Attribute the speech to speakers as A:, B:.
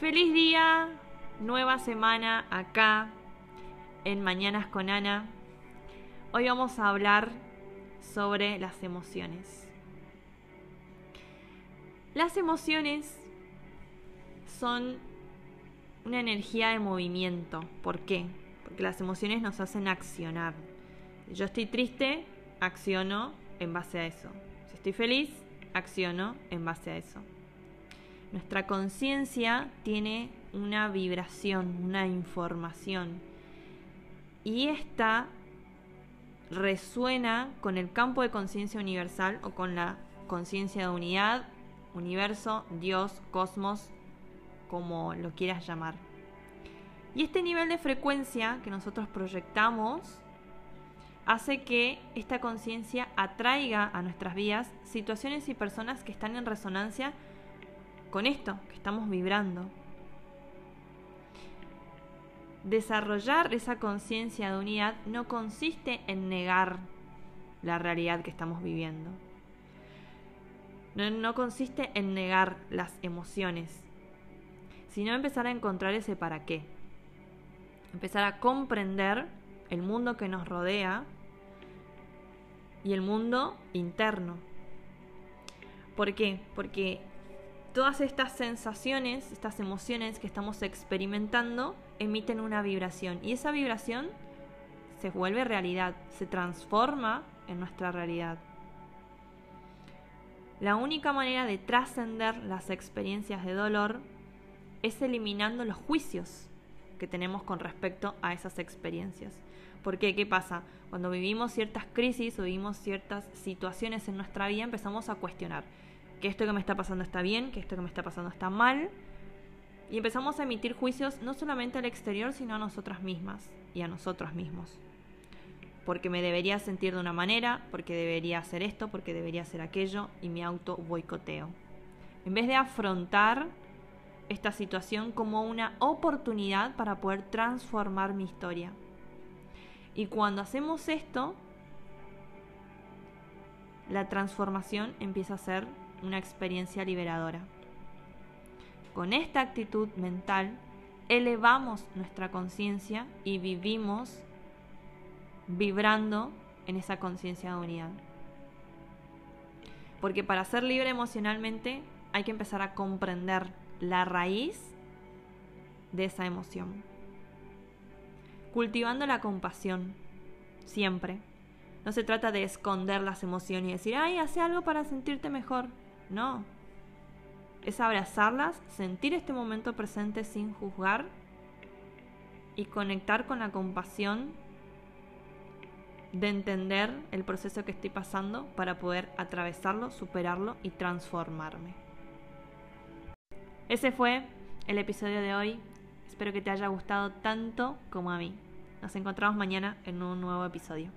A: Feliz día, nueva semana acá en Mañanas con Ana. Hoy vamos a hablar sobre las emociones. Las emociones son una energía de movimiento. ¿Por qué? Porque las emociones nos hacen accionar. Yo estoy triste, acciono en base a eso. Si estoy feliz, acciono en base a eso. Nuestra conciencia tiene una vibración, una información. Y esta resuena con el campo de conciencia universal o con la conciencia de unidad, universo, Dios, cosmos, como lo quieras llamar. Y este nivel de frecuencia que nosotros proyectamos hace que esta conciencia atraiga a nuestras vidas situaciones y personas que están en resonancia con esto que estamos vibrando. Desarrollar esa conciencia de unidad no consiste en negar la realidad que estamos viviendo. No, no, consiste en negar las emociones, sino empezar a encontrar ese para qué. Empezar a comprender el mundo que nos rodea y el mundo interno. ¿Por qué? Porque todas estas sensaciones, estas emociones que estamos experimentando, emiten una vibración. Y esa vibración se vuelve realidad, se transforma en nuestra realidad. La única manera de trascender las experiencias de dolor es eliminando los juicios que tenemos con respecto a esas experiencias. ¿Por qué? ¿Qué pasa? Cuando vivimos ciertas crisis o vivimos ciertas situaciones en nuestra vida, empezamos a cuestionar que esto que me está pasando está bien, que esto que me está pasando está mal. Y empezamos a emitir juicios no solamente al exterior, sino a nosotras mismas y a nosotros mismos. Porque me debería sentir de una manera, porque debería hacer esto, porque debería hacer aquello, y me auto boicoteo. En vez de afrontar esta situación como una oportunidad para poder transformar mi historia. Y cuando hacemos esto, la transformación empieza a ser una experiencia liberadora. Con esta actitud mental elevamos nuestra conciencia y vivimos vibrando en esa conciencia de unidad. Porque para ser libre emocionalmente hay que empezar a comprender la raíz de esa emoción. Cultivando la compasión, siempre. No se trata de esconder las emociones y decir, ay, hace algo para sentirte mejor. No. Es abrazarlas, sentir este momento presente sin juzgar y conectar con la compasión de entender el proceso que estoy pasando para poder atravesarlo, superarlo y transformarme. Ese fue el episodio de hoy. Espero que te haya gustado tanto como a mí. Nos encontramos mañana en un nuevo episodio.